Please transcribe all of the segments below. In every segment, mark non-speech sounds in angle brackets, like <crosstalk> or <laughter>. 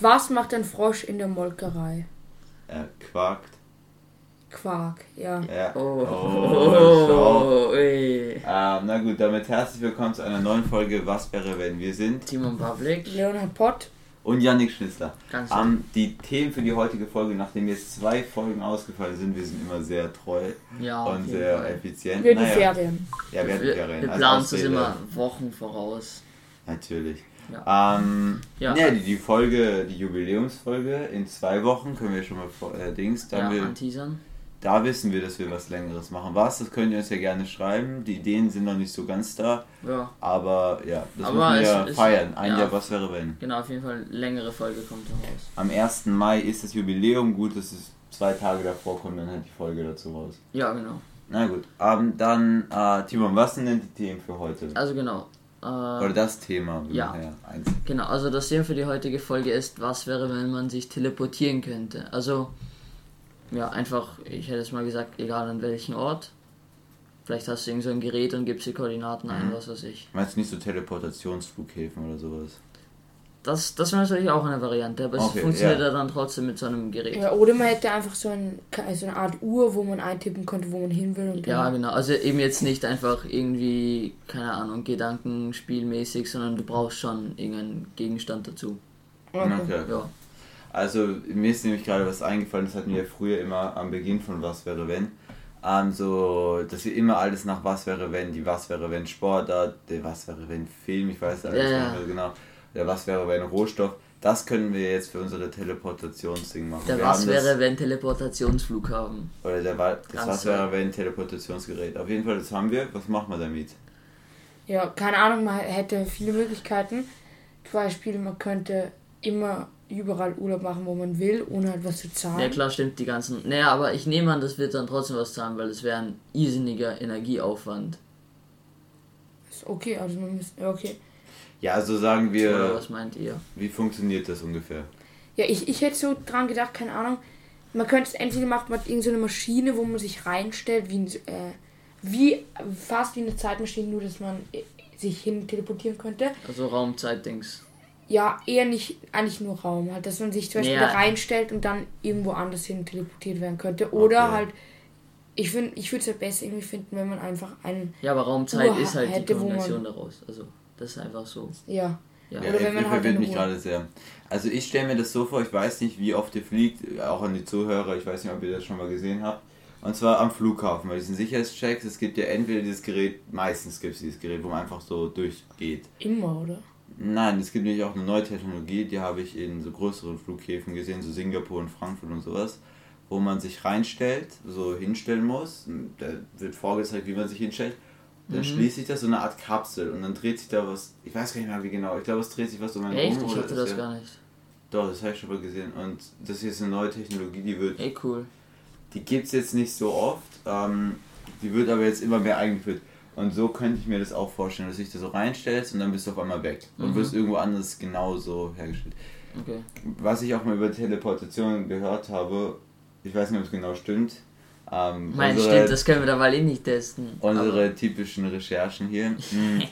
Was macht ein Frosch in der Molkerei? Er quakt. Quark, ja. Ja. Oh, Oh, <laughs> oh, ey. Ähm, na gut, damit herzlich willkommen zu einer neuen Folge Was wäre wenn wir sind Timon Pavlik. Leonhard Pott. und Yannick Schnitzler. Ganz Ähm, die Themen für die heutige Folge, nachdem jetzt zwei Folgen ausgefallen sind, wir sind immer sehr treu ja, und sehr Fall. effizient. Wir die Naja, Ferien. Ja, wir hatten Wir, Ferien. wir als planen es immer Wochen voraus. Natürlich. Ja. Ähm, ja, Ja. die, die Folge, die Jubiläumsfolge in zwei Wochen können wir schon mal vor, äh, Dings, da, Ja, wir, anteasern. da wissen wir, dass wir was längeres machen. Was, das könnt ihr uns ja gerne schreiben. Die Ideen sind noch nicht so ganz da, Ja, aber ja, das Aber müssen wir ist- feiern. Ein ja. Jahr, was wäre wenn? genau, auf jeden Fall längere Folge kommt raus. Am 1. Mai ist das Jubiläum, gut, dass es zwei Tage davor kommt, dann halt die Folge dazu raus. Ja, genau. Na gut, ähm, dann, äh, Timon, was sind denn die Themen für heute? Also genau. Äh, Oder das Thema, ja eins. Genau, also das Thema für die heutige Folge ist, was wäre, wenn man sich teleportieren könnte? Also, ja, einfach, ich hätte es mal gesagt, egal an welchen Ort. Vielleicht hast du irgend so ein Gerät und gibst die Koordinaten ein, Mhm. was weiß ich. Meinst du nicht so Teleportationsflughäfen oder sowas? Das, das wäre natürlich auch eine Variante, aber Okay, es funktioniert ja. dann trotzdem mit so einem Gerät. Ja, oder man hätte einfach so, ein, so eine Art Uhr, wo man eintippen könnte, wo man hin will. Und Ja, genau. Also eben jetzt nicht einfach irgendwie, keine Ahnung, Gedankenspielmäßig, sondern du brauchst schon irgendeinen Gegenstand dazu. Okay. Okay. Ja. Also mir ist nämlich gerade was eingefallen, das hatten wir früher immer am Beginn von Was wäre wenn. Ähm, so, dass wir immer alles nach Was wäre wenn, die Was wäre wenn Sportart, der Was wäre wenn Film, ich weiß alles Ja, ja. nicht mehr genau, der Was wäre wenn Rohstoff. Das können wir jetzt für unsere Teleportationsding machen. Der wir was wäre, wenn Teleportationsflughafen? Oder der, Wa- das Ganz Was wäre wenn Teleportationsgerät. Auf jeden Fall, das haben wir. Was machen wir damit? Ja, keine Ahnung, man hätte viele Möglichkeiten. Zum Beispiel, man könnte immer überall Urlaub machen, wo man will, ohne halt was zu zahlen. Ja klar, stimmt die ganzen. Naja, aber ich nehme an, das wird dann trotzdem was zahlen, weil es wäre ein irrsinniger Energieaufwand. Ist okay, also man müsste. ja, Okay. Ja, also sagen Oder wir, was meint ihr? wie funktioniert das ungefähr? Ja, ich, ich hätte so dran gedacht, keine Ahnung. Man könnte es entweder macht man irgendeine so eine Maschine, wo man sich reinstellt, wie, ein, äh, wie fast wie eine Zeitmaschine, nur dass man äh, sich hin teleportieren könnte. Also Raumzeitdings. Ja, eher nicht, eigentlich nur Raum, halt, dass man sich zum Beispiel Ja. da reinstellt und dann irgendwo anders hin teleportiert werden könnte. Oder Okay. halt, ich finde, ich würde es halt besser irgendwie finden, wenn man einfach einen, Ja, aber Raumzeit Uhr ist halt die hätte, man- Kombination daraus. Also, das ist einfach so. ja. Ja. Ja, Oder wenn man halt verwirrt mich gerade sehr. Also ich stelle mir das so vor, ich weiß nicht, wie oft ihr fliegt, auch an die Zuhörer, ich weiß nicht, ob ihr das schon mal gesehen habt. Und zwar am Flughafen, bei diesen Sicherheitschecks, es gibt ja entweder dieses Gerät, meistens gibt es dieses Gerät, wo man einfach so durchgeht. Immer, oder? Nein, es gibt nämlich auch eine neue Technologie, die habe ich in so größeren Flughäfen gesehen, so Singapur und Frankfurt und sowas, wo man sich reinstellt, so hinstellen muss. Da wird vorgezeigt, wie man sich hinstellt. Dann Mhm. schließt sich das so eine Art Kapsel und dann dreht sich da was, ich weiß gar nicht mehr wie genau, ich glaube es dreht sich was um einen Echt? rum. Ich hatte das ja- gar nicht. Doch, das habe ich schon mal gesehen. Und das hier ist eine neue Technologie, die wird, Ey, cool. die gibt es jetzt nicht so oft, ähm, die wird aber jetzt immer mehr eingeführt. Und so könnte ich mir das auch vorstellen, dass du dich da so reinstellst und dann bist du auf einmal weg. Und Mhm. wirst irgendwo anders genauso hergestellt. Okay. Was ich auch mal über Teleportation gehört habe, ich weiß nicht, ob es genau stimmt. Ähm, unsere, stimmt, das können wir dabei eh nicht testen. unsere typischen Recherchen hier, <laughs> mh,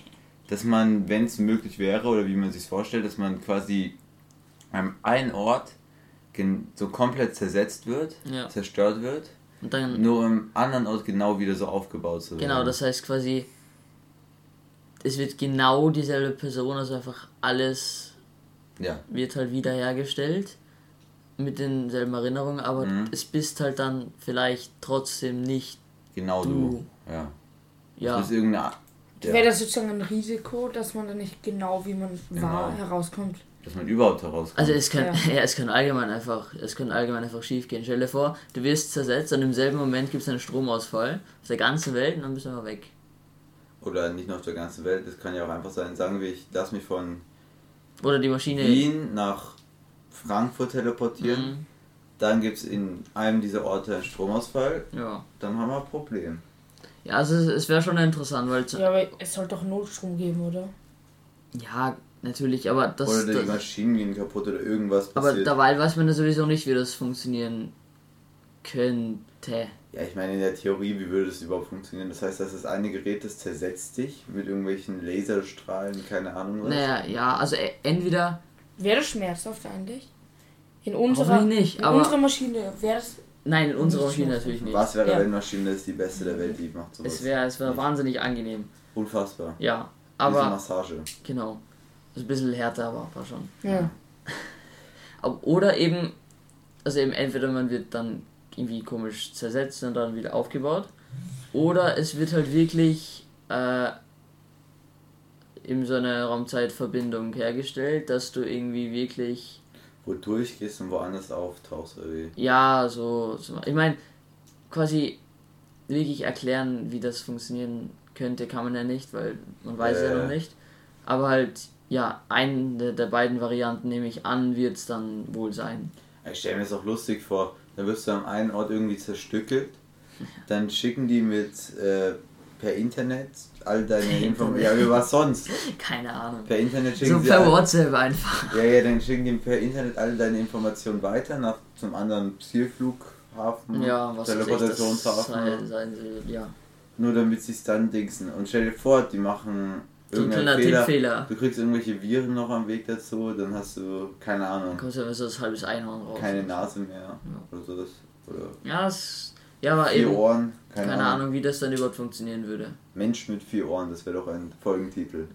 dass man, wenn es möglich wäre oder wie man sich vorstellt, dass man quasi an einem Ort so komplett zersetzt wird, Ja. zerstört wird, Und dann, nur am anderen Ort genau wieder so aufgebaut zu werden. genau, das heißt quasi, es wird genau dieselbe Person, also einfach alles Ja, wird halt wiederhergestellt mit denselben Erinnerungen, aber Mhm. es bist halt dann vielleicht trotzdem nicht, genau Du. du. Ja. ja, Das ist irgendeine. Ja, Wäre das sozusagen ein Risiko, dass man dann nicht genau wie man war Genau. herauskommt? dass man überhaupt herauskommt. Also es kann, Ja. <laughs> ja. es kann allgemein einfach, es kann allgemein einfach schief gehen. Stell dir vor, du wirst zersetzt und im selben Moment gibt es einen Stromausfall auf der ganzen Welt und dann bist du einfach weg. Oder nicht nur auf der ganzen Welt, das kann ja auch einfach sein, sagen wir, ich lass mich von Oder die Maschine. Wien nach Frankfurt teleportieren, Mhm, dann gibt es in einem dieser Orte einen Stromausfall, ja. dann haben wir ein Problem. Ja, also es, es wäre schon interessant, weil zu- Ja, aber es soll doch Notstrom geben, oder? ja, natürlich, aber das, oder die das Maschinen gehen kaputt oder irgendwas aber passiert. dabei weiß man ja sowieso nicht, wie das funktionieren könnte. ja, ich meine in der Theorie, wie würde das überhaupt funktionieren? Das heißt, dass das eine Gerät, das zersetzt dich mit irgendwelchen Laserstrahlen, keine Ahnung was. Naja, ja, also e- entweder Wäre das schmerzhaft eigentlich? In unserer, nicht, in aber- unserer Maschine wäre das. Nein, in unserer Maschine natürlich nicht. Was wäre, Ja. wenn Maschine ist die beste der Welt, die macht sowas? Es wäre es wär wahnsinnig angenehm. Unfassbar. Ja, Diese aber Massage. genau. Ist ein bisschen härter, aber war schon. Ja. <laughs> Aber, oder eben, also eben entweder man wird dann irgendwie komisch zersetzt und dann wieder aufgebaut, oder es wird halt wirklich äh, eben so eine Raumzeitverbindung hergestellt, dass du irgendwie wirklich, Wo du durchgehst und woanders auftauchst oder wie? ja, so, so ich meine, quasi wirklich erklären, wie das funktionieren könnte, kann man ja nicht, weil man weiß ja Äh. noch nicht. Aber halt, ja, eine der beiden Varianten nehme ich an, wird es dann wohl sein. Ich stelle mir das auch lustig vor. Da wirst du am einen Ort irgendwie zerstückelt. <laughs> Dann schicken die mit äh, per Internet all deine Informationen. Ja, wie was sonst? <laughs> Keine Ahnung. Per Internet schicken So sie per all, WhatsApp einfach. ja, ja, dann schicken die per Internet all deine Informationen weiter nach zum anderen Zielflughafen, Ja, was das Teleportationshafen. sei, seien sie, ja. Nur damit sie es dann dingsen. Und stell dir vor, die machen So ein irgendeinen Fehler. Tippfehler. Du kriegst irgendwelche Viren noch am Weg dazu, dann hast du, keine Ahnung, Dann kommst du so als halbes Einhorn raus. keine Nase mehr oder sowas. Oder Ja, es, ja, aber vier eben, Ohren, keine, keine Ahnung, wie das dann überhaupt funktionieren würde. Mensch mit vier Ohren, das wäre doch ein Folgentitel.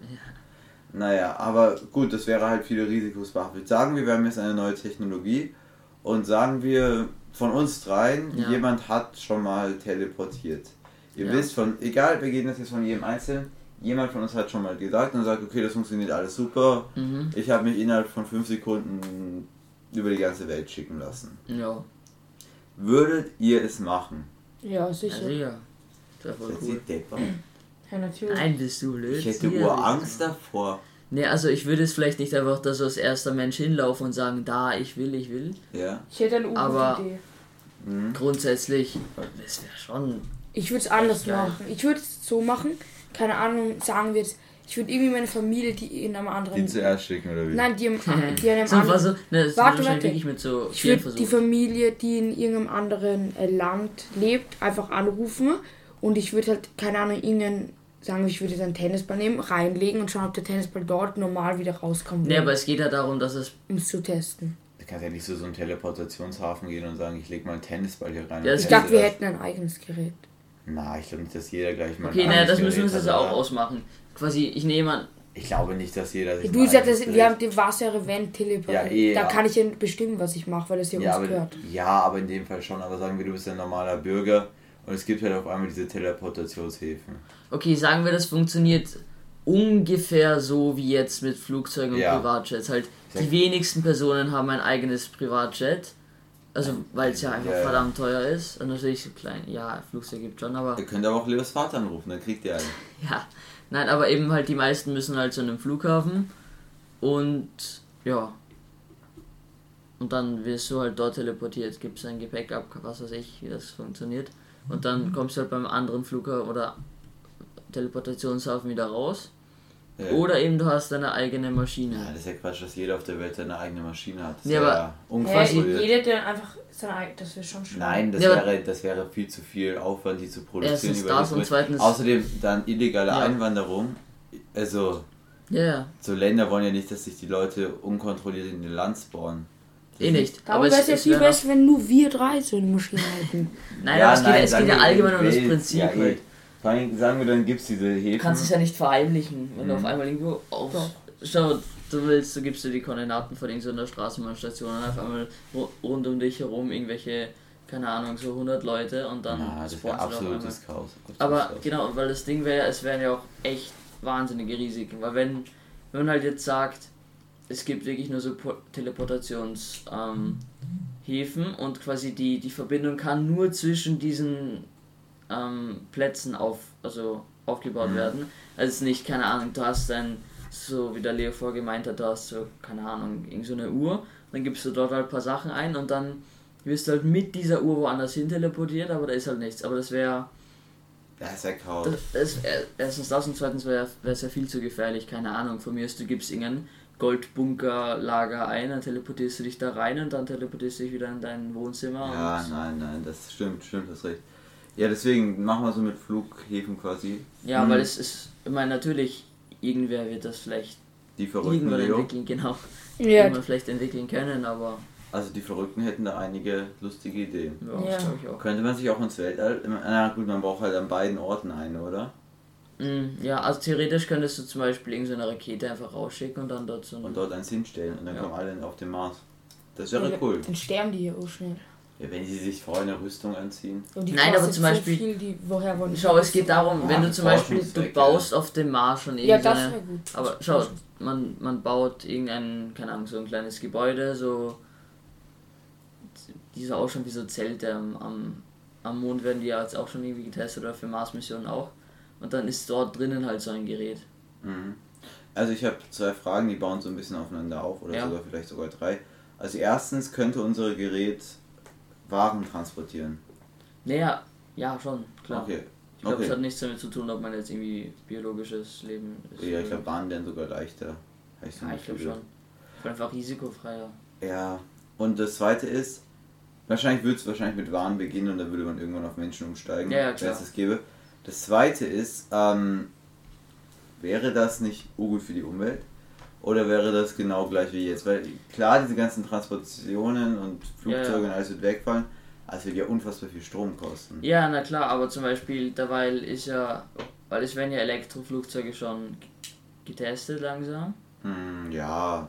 Naja, aber gut, das wäre halt viele Risikos behaftet. Sagen wir, wir haben jetzt eine neue Technologie und sagen wir, von uns dreien, Ja. jemand hat schon mal teleportiert. Ihr Ja. wisst von, egal, wir gehen das jetzt von jedem Einzelnen, jemand von uns hat schon mal gesagt und sagt, okay, das funktioniert alles super. Mhm. Ich habe mich innerhalb von fünf Sekunden über die ganze Welt schicken lassen. Ja, Würdet ihr es machen? Ja, sicher. also ja. Das voll Seid cool. Ja, natürlich. Nein, bist du blöd. Ich hätte Urangst nicht. davor. Nee, also ich würde es vielleicht nicht einfach da so als erster Mensch hinlaufen und sagen, da, ich will, ich will. Ja. Ich hätte eine Aber- Idee. Mhm. Grundsätzlich, das wäre schon. Ich würde es anders machen. Ich würde es so machen. Keine Ahnung, sagen wir jetzt. Ich würde irgendwie meine Familie, die in einem anderen. Die zuerst schicken oder wie? Nein, die, im, <laughs> die an einem so, anderen. also, ne, das Warte, warte. mit so Ich würde die. Familie, die in irgendeinem anderen äh, Land lebt, einfach anrufen und ich würde halt, keine Ahnung, ihnen sagen, ich würde jetzt einen Tennisball nehmen, reinlegen und schauen, ob der Tennisball dort normal wieder rauskommt, Nee, aber es geht ja darum, dass es. um es zu testen. Du kannst ja nicht so so einen Teleportationshafen gehen und sagen, ich leg mal einen Tennisball hier rein. Ja, ich Ich dachte, wir das. hätten ein eigenes Gerät. Na, ich glaube nicht, dass jeder gleich mal. Okay, naja, das müssen wir uns jetzt auch ausmachen. Quasi, ich nehme an, Ich glaube nicht, dass jeder sich. Du sagst, wir haben die Wasser-Event Teleport. Ja, eh, da ja. kann ich ja bestimmen, was ich mache, weil das ja, Ja uns aber, gehört. ja, aber in dem Fall schon. Aber sagen wir, du bist ein normaler Bürger und es gibt halt auf einmal diese Teleportationshäfen. okay, sagen wir, das funktioniert ungefähr so wie jetzt mit Flugzeugen und Ja. Privatjets. Halt, die wenigsten Personen haben ein eigenes Privatjet. Also, weil es ja einfach Ja, ja. verdammt teuer ist. Und natürlich so klein. Ja, Flugzeug gibt schon, aber. Ihr könnt aber auch Leos Vater anrufen, dann kriegt ihr einen. <laughs> Ja. Nein, aber eben halt die meisten müssen halt zu einem Flughafen. Und ja. Und dann wirst du halt dort teleportiert, gibst dein Gepäck ab, was weiß ich, wie das funktioniert. Und dann kommst du halt beim anderen Flughafen oder Teleportationshafen wieder raus. Ja. Oder eben du hast deine eigene Ja, Maschine. das ist ja Quatsch, dass jeder auf der Welt seine eigene Maschine hat. Das Ja, aber- ja Ja, jeder, der einfach sein eigenes, das wäre schon schlimm. Nein, das, Ja, wäre, das wäre viel zu viel Aufwand, die zu produzieren. Erstens über das und zweitens- Außerdem dann illegale Ja. Einwanderung. Also, Ja, ja. so Länder wollen ja nicht, dass sich die Leute unkontrolliert in ihr Land spawnen. Eh nicht. Aber wäre es ja viel wäre- besser, wenn nur wir drei so eine Maschine hätten. <laughs> Nein, aber es geht, es geht ja allgemein um das Prinzip. Ja, eh. halt. Vor allem sagen wir, dann gibt es diese Häfen. Du kannst es ja nicht verheimlichen, wenn du Mhm. auf einmal irgendwo auf. Doch. Schau, du willst, du gibst dir die Koordinaten von irgendeiner Straßenbahnstation und auf einmal ru- rund um dich herum irgendwelche, keine Ahnung, so 100 Leute und dann Na, das wäre du absolutes Chaos. Aber Chaos. genau, weil das Ding wäre ja, es wären ja auch echt wahnsinnige Risiken. Weil wenn, wenn man halt jetzt sagt, es gibt wirklich nur so Po- Teleportations ähm, und quasi die, die Verbindung kann nur zwischen diesen ähm, Plätzen auf, also aufgebaut Mhm. werden. Also es ist nicht, keine Ahnung, du hast ein, so wie der Leo vorher gemeint hat, du hast so, keine Ahnung, irgend so eine Uhr, dann gibst du dort halt ein paar Sachen ein und dann wirst du halt mit dieser Uhr woanders hin teleportiert, aber da ist halt nichts. Aber das wäre Das ist ja Chaos. erstens das und zweitens wäre es ja viel zu gefährlich. Keine Ahnung, von mir ist, du gibst irgendein Goldbunkerlager ein, dann teleportierst du dich da rein und dann teleportierst du dich wieder in dein Wohnzimmer. Ja, nein, nein, das stimmt, stimmt, das recht. Ja, deswegen machen wir so mit Flughäfen quasi. ja Mhm. weil es ist, ich meine, natürlich, irgendwer wird das vielleicht Die verrückten irgendwann Leo. entwickeln, genau. Ja. irgendwann vielleicht entwickeln können, aber Also die Verrückten hätten da einige lustige Ideen. ja, Ja. das glaube ich auch. Könnte man sich auch ins Weltall. Na gut, man braucht halt an beiden Orten eine, oder? Mm, Ja, also theoretisch könntest du zum Beispiel irgendeine Rakete einfach rausschicken und dann dort so Und dort eins hinstellen und dann Ja. kommen alle auf den Mars. Das wäre cool. Dann sterben die hier auch schnell. Ja, wenn sie sich vorher eine Rüstung anziehen. Und die Nein, aber zum Beispiel- So viel, die, woher wollen Schau, es geht so darum, machen? wenn Ja, du zum Beispiel, du baust auf dem Mars schon Ja, das irgendeine. wäre gut. aber schau, man, man baut irgendein, keine Ahnung, so ein kleines Gebäude, so. Die so ausschauen wie so Zelte am, am, am Mond werden die ja jetzt auch schon irgendwie getestet oder für Mars-Missionen auch. Und dann ist dort drinnen halt so ein Gerät. Mhm. Also ich habe zwei Fragen, die bauen so ein bisschen aufeinander auf oder Ja. sogar vielleicht sogar drei. Also erstens könnte unser Gerät Waren transportieren. Naja, ja, schon, klar. Okay. Ich glaube, es okay. hat nichts damit zu tun, ob man jetzt irgendwie biologisches Leben ist. Ja, ich glaube, Bahnen wären sogar leichter. So Ja, ich glaube schon. Einfach risikofreier. Ja. Und das zweite ist, wahrscheinlich würde es wahrscheinlich mit Waren beginnen und dann würde man irgendwann auf Menschen umsteigen, Ja, ja, wenn klar. es das gäbe. Das zweite ist, ähm, wäre das nicht gut für die Umwelt? Oder wäre das genau gleich wie jetzt? Weil klar, diese ganzen Transportationen und Flugzeuge Ja, ja. und alles wird wegfallen, aber es wird ja unfassbar viel Strom kosten. Ja, na klar, aber zum Beispiel, derweil ist ja, weil es werden ja Elektroflugzeuge schon getestet langsam. Hm, ja.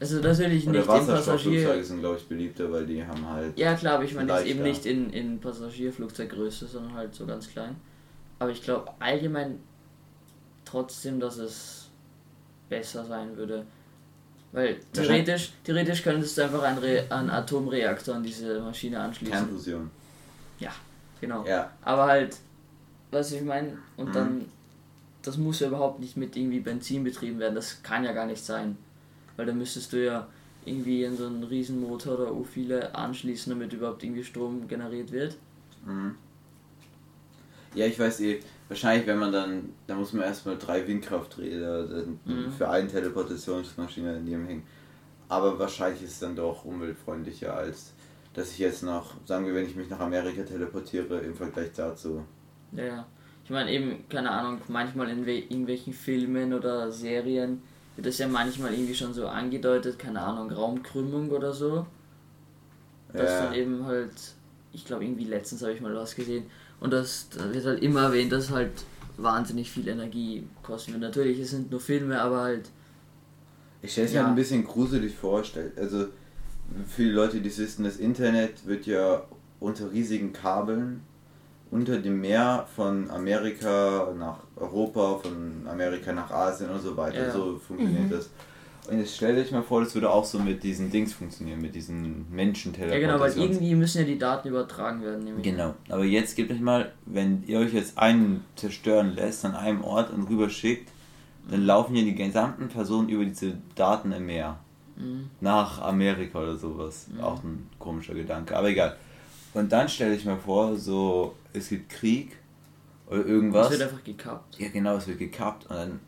Also natürlich Oder nicht in Wasserstoffflugzeuge Passagier. sind, glaube ich, beliebter, weil die haben halt. Ja klar, aber ich meine jetzt eben nicht in, in Passagierflugzeuggröße, sondern halt so ganz klein. Aber ich glaube allgemein trotzdem, dass es besser sein würde. Weil theoretisch, theoretisch könntest du einfach einen, Re einen Atomreaktor an diese Maschine anschließen. Kernfusion. Genau. Ja. Aber halt, was ich meine, und Mhm. dann, das muss ja überhaupt nicht mit irgendwie Benzin betrieben werden, das kann ja gar nicht sein. Weil dann müsstest du ja irgendwie in so einen Riesenmotor oder u viele anschließen, damit überhaupt irgendwie Strom generiert wird. Mhm. Ja, ich weiß eh, wahrscheinlich wenn man dann, da muss man erstmal drei Windkrafträder dann Mhm. für eine Teleportationsmaschine daneben hängen. Aber wahrscheinlich ist es dann doch umweltfreundlicher, als dass ich jetzt nach, sagen wir, wenn ich mich nach Amerika teleportiere, im Vergleich dazu. Ja, ja. Ich meine eben, keine Ahnung, manchmal in we irgendwelchen Filmen oder Serien wird das ja manchmal irgendwie schon so angedeutet, keine Ahnung, Raumkrümmung oder so. Das Ja. dann eben halt, ich glaube irgendwie letztens habe ich mal was gesehen und das da wird halt immer erwähnt, dass halt wahnsinnig viel Energie kosten wird. Natürlich, es sind nur Filme, aber halt, Ich stelle es Ja. mir ein bisschen gruselig vor. stell- Also für die Leute, die es wissen, das Internet wird ja unter riesigen Kabeln unter dem Meer von Amerika nach Europa, von Amerika nach Asien und so weiter. Ja. So funktioniert das. Und jetzt stellt euch mal vor, das würde auch so mit diesen Dings funktionieren, mit diesen menschen ja genau, weil irgendwie müssen ja die Daten übertragen werden. Nämlich. Genau, aber jetzt gebt euch mal, wenn ihr euch jetzt einen zerstören lässt an einem Ort und rüber schickt, dann laufen ja die gesamten Personen über diese Daten im Meer. Mhm. Nach Amerika oder sowas. Mhm. Auch ein komischer Gedanke, aber egal. Und dann stelle ich mir vor, so, es gibt Krieg oder irgendwas. Das wird einfach gekappt. Ja genau, es wird gekappt und dann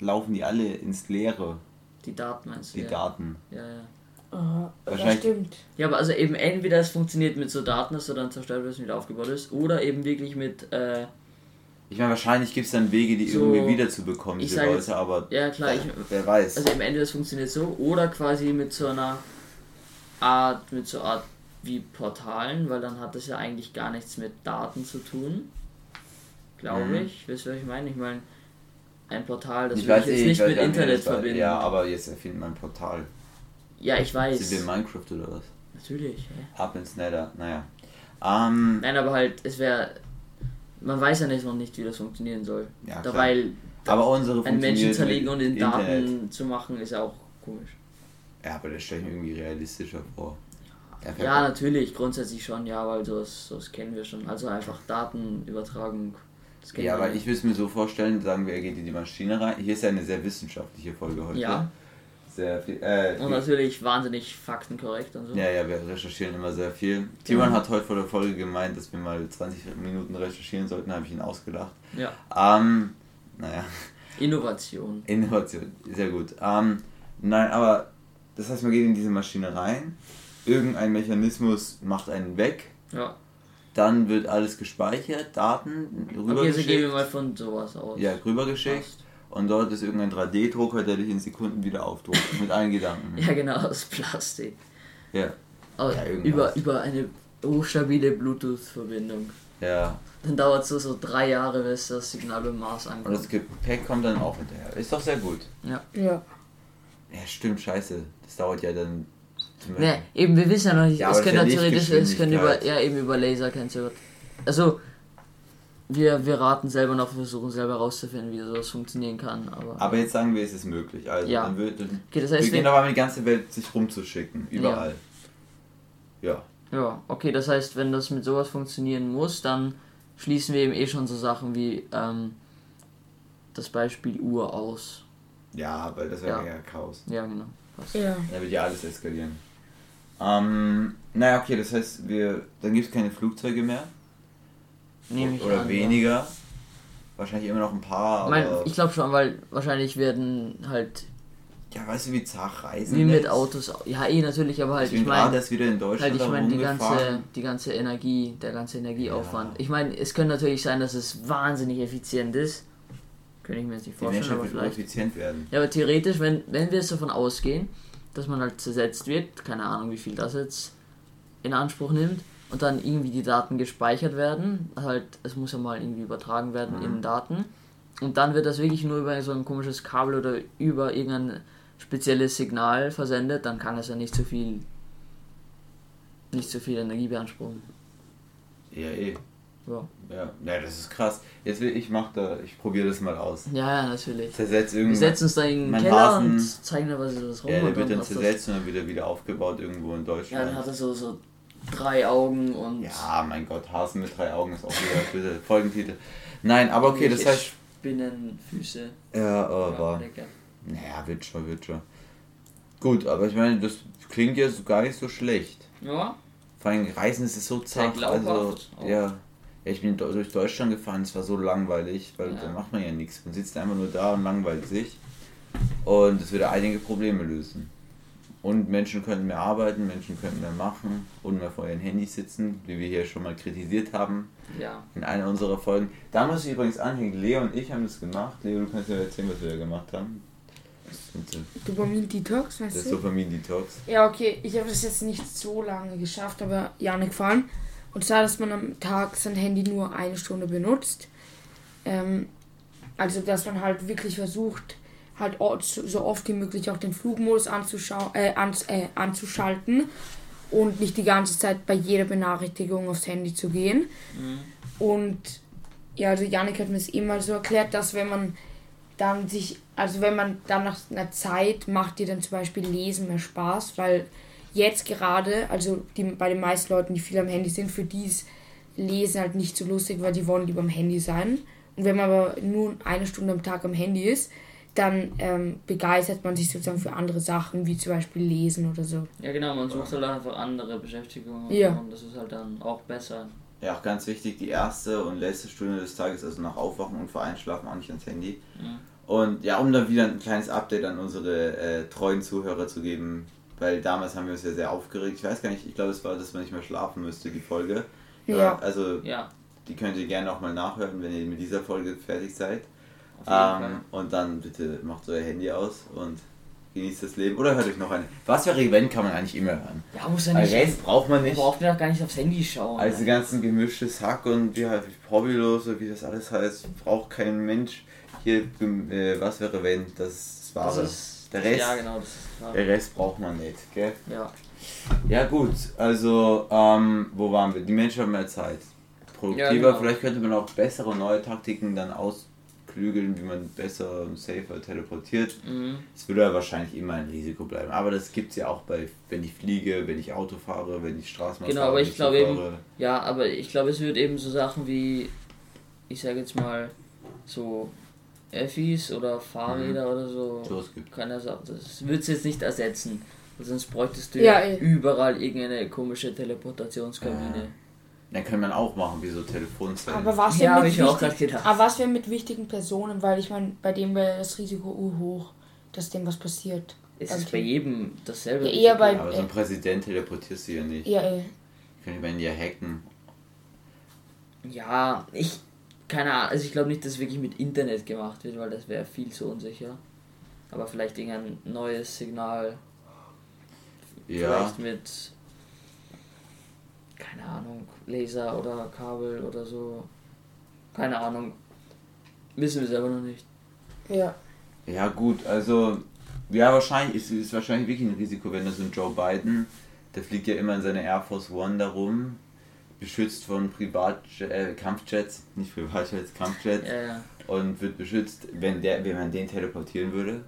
laufen die alle ins Leere, Die Daten meinst du? die ja. Daten. Ja, ja. Aha, das stimmt. Ja, aber also eben entweder es funktioniert mit so Daten, dass du dann zerstört wirst und wieder aufgebaut ist, oder eben wirklich mit, äh, Ich meine, wahrscheinlich gibt es dann Wege, die So, irgendwie wiederzubekommen, ich diese Leute, jetzt- aber ja klar, ich, wer weiß. also eben entweder es funktioniert so, oder quasi mit so einer Art, mit so Art wie Portalen, weil dann hat das ja eigentlich gar nichts mit Daten zu tun. Glaube Mhm. ich. Wisst ihr, was ich meine? Ich meine, ein Portal, das ich will weiß ich jetzt eh, nicht mit Internet das verbinden. Ja, aber jetzt erfinden wir ein Portal. Ja, ich weiß. Sind wir in Minecraft oder was? Natürlich. hä? Ab ins Nether, naja. Ähm, Nein, aber halt, es wäre. Man weiß ja nicht noch nicht, wie das funktionieren soll. ja. Dabei aber unsere einen Menschen zerlegen und in Internet. Daten zu machen, ist ja auch komisch. Ja, aber das stelle ich mir irgendwie realistischer vor. Ja, Ja, natürlich, grundsätzlich schon, ja, weil sowas, sowas kennen wir schon. Also einfach Datenübertragung. Ja, aber ich würde es mir so vorstellen, sagen wir, er geht in die Maschine rein. Hier ist ja eine sehr wissenschaftliche Folge heute. Ja. Sehr viel. Äh, Und natürlich wahnsinnig faktenkorrekt und so. ja, ja, wir recherchieren immer sehr viel. Timon Mhm. hat heute vor der Folge gemeint, dass wir mal 20 Minuten recherchieren sollten, habe ich ihn ausgelacht. Ja. Ähm, naja. Innovation. Innovation, sehr gut. Ähm, nein, aber das heißt, man geht in diese Maschine rein, irgendein Mechanismus macht einen weg, Ja. Dann wird alles gespeichert, Daten Okay, also rübergeschickt. gehen wir mal von sowas aus. ja, rübergeschickt Passt. und dort ist irgendein 3D-Drucker, der dich in Sekunden wieder aufdruckt. mit allen Gedanken. <laughs> Ja, genau, aus Plastik. Ja. Aber Ja, über, über eine hochstabile Bluetooth-Verbindung. Ja. Dann dauert es so, so drei Jahre, bis das Signal beim Mars Und ankommt. das Gepäck kommt dann auch hinterher. Ist doch sehr gut. Ja. Ja. Ja, stimmt, scheiße. Das dauert ja dann. Ne, eben, wir wissen ja noch nicht, Ja, es können ja ja theoretisch, es können über, ja, eben über Laser du. Also, wir, wir raten selber noch, versuchen selber rauszufinden, wie sowas funktionieren kann, aber. Aber jetzt sagen wir, es ist möglich. Also, Ja. dann wird. Dann Okay, das wir heißt, gehen wir, aber die ganze Welt sich rumzuschicken. Überall. Ja. ja, okay, das heißt, wenn das mit sowas funktionieren muss, dann schließen wir eben eh schon so Sachen wie ähm, das Beispiel Uhr aus. Ja, weil das wäre Ja. ja Chaos. Ja, genau. Passt. Ja. Da wird ja alles eskalieren. Ähm, naja, okay, das heißt, wir, dann gibt es keine Flugzeuge mehr. Nehme ich Oder an, weniger. Wahrscheinlich immer noch ein paar, Ja. Mein, ich glaube schon, weil wahrscheinlich werden halt ja, weißt du, wie zart Reisen wie mit? Autos, ja eh natürlich, aber halt Ich bin ich gerade meine erst wieder in Deutschland halt ich meine die ganze die ganze Energie, der ganze Energieaufwand. Ja. Ich meine, es könnte natürlich sein, dass es wahnsinnig effizient ist. Könnte ich mir jetzt nicht Die vorstellen, Menschheit aber wird vielleicht. effizient werden. Ja, aber theoretisch, wenn, wenn wir jetzt davon ausgehen, dass man halt zersetzt wird, keine Ahnung, wie viel das jetzt in Anspruch nimmt, und dann irgendwie die Daten gespeichert werden, halt, es muss ja mal irgendwie übertragen werden Mhm. in Daten, und dann wird das wirklich nur über so ein komisches Kabel oder über irgendein spezielles Signal versendet, dann kann es ja nicht so viel nicht so viel Energie beanspruchen. Ja, eh. Ja, Ja, ja das ist krass. Jetzt will ich mach da, ich probiere das mal aus. ja, ja natürlich. Zersetzt Wir irgendwas. setzen uns da in den Keller Hasen- und zeigen da was das rum. Ja, der wird dann zersetzt und dann wieder wieder aufgebaut irgendwo in Ja, Deutschland. dann hat er so, so drei Augen und. Ja, mein Gott, Hasen mit drei Augen ist auch wieder bitte Folgentitel. Nein, aber okay, das heißt. Spinnenfüße. Ja, aber. Naja, wird schon, wird schon. Gut, aber ich meine, das klingt ja so gar nicht so schlecht. Ja, Vor allem Reisen ist es so zart. Also, auch. ja. Ja, ich bin durch Deutschland gefahren, es war so langweilig, weil Ja. da macht man ja nichts. Man sitzt einfach nur da und langweilt sich. Und es würde einige Probleme lösen. Und Menschen könnten mehr arbeiten, Menschen könnten mehr machen und mehr vor ihren Handys sitzen, wie wir hier schon mal kritisiert haben ja. in einer unserer Folgen. Da muss ich übrigens anhängen, Leo und ich haben das gemacht. Leo, du kannst ja erzählen, was wir da gemacht haben. Dopamin-Detox, weißt du? Dopamin-Detox. Ja, okay, ich habe das jetzt nicht so lange geschafft, aber Janik gefallen. Und zwar, dass man am Tag sein Handy nur eine Stunde benutzt. Ähm, also, dass man halt wirklich versucht, halt so oft wie möglich auch den Flugmodus anzuschau äh, ans äh, anzuschalten und nicht die ganze Zeit bei jeder Benachrichtigung aufs Handy zu gehen. Und ja, also Janik hat mir es mal so erklärt, dass wenn man dann sich, also wenn man dann nach einer Zeit macht dir dann zum Beispiel Lesen mehr Spaß, weil jetzt gerade, also die, bei den meisten Leuten, die viel am Handy sind, für die ist Lesen halt nicht so lustig, weil die wollen lieber am Handy sein. Und wenn man aber nur eine Stunde am Tag am Handy ist, dann ähm, begeistert man sich sozusagen für andere Sachen, wie zum Beispiel Lesen oder so. Ja, genau, man sucht halt einfach andere Beschäftigungen Ja. und das ist halt dann auch besser. Ja, auch ganz wichtig, die erste und letzte Stunde des Tages, also nach Aufwachen und vor Einschlafen, auch nicht ans Handy. Mhm. Und ja, um dann wieder ein kleines Update an unsere äh, treuen Zuhörer zu geben, weil damals haben wir uns ja sehr aufgeregt. Ich weiß gar nicht, ich glaube, es war, dass man nicht mehr schlafen müsste, die Folge. Ja. Also, Ja, die könnt ihr gerne auch mal nachhören, wenn ihr mit dieser Folge fertig seid. Ähm, und dann bitte macht euer Handy aus und genießt das Leben. Oder hört euch noch eine. Was wäre wenn, kann man eigentlich immer hören. Ja, muss ja nicht. Rest braucht man Man nicht. braucht ja auch gar nicht aufs Handy schauen. Also die ganzen gemischtes Hack und wie halt Hobbylos oder wie das alles heißt, braucht kein Mensch. Hier, äh, was wäre wenn, das ist das das ist, der Rest, Ja, genau, das ist der Rest braucht man nicht, gell? Ja. Ja gut, also ähm, wo waren wir? Die Menschen haben mehr Zeit. Produktiver, Ja, genau. vielleicht könnte man auch bessere neue Taktiken dann ausklügeln, wie man besser und safer teleportiert. Mhm. Es würde ja wahrscheinlich immer ein Risiko bleiben. Aber das gibt es ja auch bei, wenn ich fliege, wenn ich Auto fahre, wenn ich Straßenbahn Genau, fahre. aber wenn ich glaube eben-. Ja, aber ich glaube, es wird eben so Sachen wie, ich sage jetzt mal, so Effis oder Fahrräder oder so. So, es gibt. Keiner sagt, das wird es jetzt nicht ersetzen. Sonst bräuchtest du Ja, ja, eh. überall irgendeine komische Teleportationskabine. Dann kann man auch machen, wie so Telefonzellen. Aber was Ja, mit ich mir auch wichtig-. Aber was wäre mit wichtigen Personen, weil ich meine, bei dem wäre das Risiko urhoch, dass dem was passiert. Es Okay. ist bei jedem dasselbe. Ja, eher bei- aber so ein Präsident teleportierst du ja nicht. Ja, ey. Können wir ihn ja hacken. Ja, ich. Keine Ahnung, also ich glaube nicht, dass es wirklich mit Internet gemacht wird, weil das wäre viel zu unsicher. Aber vielleicht irgendein neues Signal. Ja. Vielleicht mit, keine Ahnung, Laser oder Kabel oder so. Keine Ahnung. Wissen wir selber noch nicht. Ja. Ja gut, also ja wahrscheinlich ist ist wahrscheinlich wirklich ein Risiko, wenn da so ein Joe Biden, der fliegt ja immer in seiner Air Force One darum, beschützt von Privat äh, Kampfjets, nicht Privatjets, Kampfjets Ja, ja. und wird beschützt, wenn der wenn man den teleportieren würde,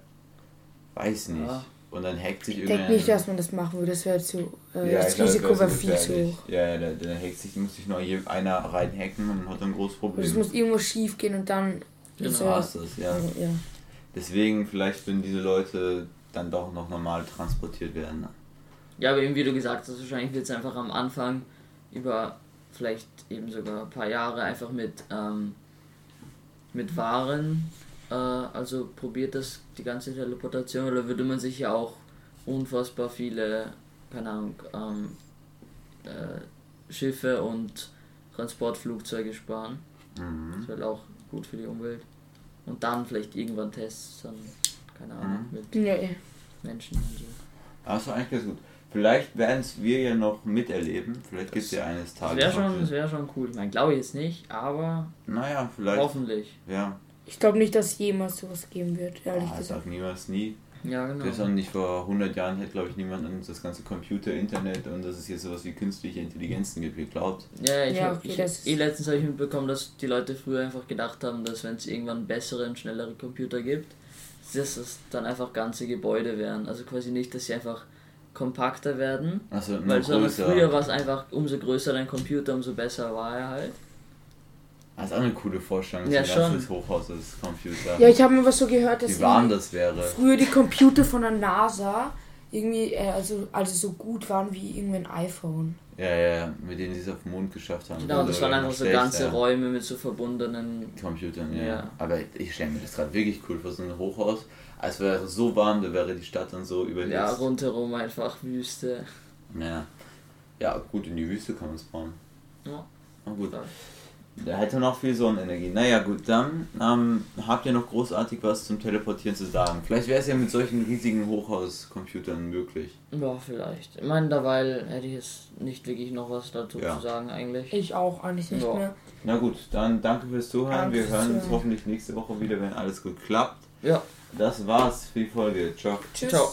weiß nicht. Ja. Und dann hackt sich Ich denke nicht, dass man das machen würde. Das wäre zu. Äh, ja, das glaub, Risiko wäre viel zu hoch. Ja, ja, der, der hackt sich, muss sich nur einer reinhacken und hat dann ein großes Und Problem. es muss irgendwo schief gehen und dann. Genau. So war's das, ja. ja. Deswegen vielleicht würden diese Leute dann doch noch normal transportiert werden. ne? Ja, aber eben wie du gesagt hast, wahrscheinlich wird es einfach am Anfang über vielleicht eben sogar ein paar Jahre einfach mit, ähm, mit Waren, äh, also probiert das die ganze Teleportation oder würde man sich ja auch unfassbar viele, keine Ahnung, ähm, äh, Schiffe und Transportflugzeuge sparen. Mhm. Das wäre auch gut für die Umwelt. Und dann vielleicht irgendwann Tests, dann, keine Ahnung, Mhm. mit ja. Menschen und so. Ist eigentlich ganz gut. Vielleicht werden es wir ja noch miterleben. Vielleicht gibt es ja eines Das Tages. wäre noch schon, das das- wär schon cool. Ich meine, glaube ich jetzt nicht, aber Naja, vielleicht. hoffentlich. Ja, Ich glaube nicht, dass es jemals sowas geben wird, ehrlich ah, gesagt. sag niemals nie. Ja, genau. Das auch nicht vor 100 Jahren hätte, glaube ich, niemand an das ganze Computer, Internet und dass es jetzt sowas wie künstliche Intelligenzen gibt geglaubt. Ja, ich Ja, hab, okay, das eh letztens habe ich mitbekommen, dass die Leute früher einfach gedacht haben, dass wenn es irgendwann bessere und schnellere Computer gibt, dass es dann einfach ganze Gebäude wären. Also quasi nicht, dass sie einfach kompakter werden, Also weil größer. früher war es einfach, umso größer dein Computer, umso besser war er halt. Das ist auch eine coole Vorstellung, Ja, so ein ganzes Hochhaus als Computer. Ja, ich habe mir was so gehört, dass Wie warm das wäre. früher die Computer von der NASA irgendwie äh, also, also so gut waren wie irgendwie ein iPhone. Ja, ja, mit denen sie es auf den Mond geschafft haben. Genau, das waren einfach so ganze Räume mit so verbundenen. Computern, ja. Ja. Aber ich stelle mir das gerade wirklich cool vor, so ein Hochhaus. Es wäre so warm, da wäre die Stadt dann so überhitzt. Ja, rundherum einfach Wüste. ja. Ja, gut, in die Wüste kann man es bauen. Ja. Na gut. Ja. Da hätte noch viel Sonnenenergie. Naja, gut, dann ähm, habt ihr noch großartig was zum Teleportieren zu sagen. Vielleicht wäre es ja mit solchen riesigen Hochhauscomputern möglich. Ja, vielleicht. Ich meine, dabei hätte ich jetzt nicht wirklich noch was dazu Ja. zu sagen eigentlich. Ich auch eigentlich nicht Ja. mehr. Na gut, dann danke fürs Zuhören. Danke Wir hören uns hoffentlich nächste Woche wieder, wenn alles gut klappt. Ja. Das war's für die Folge. Ciao. Tschüss. Ciao.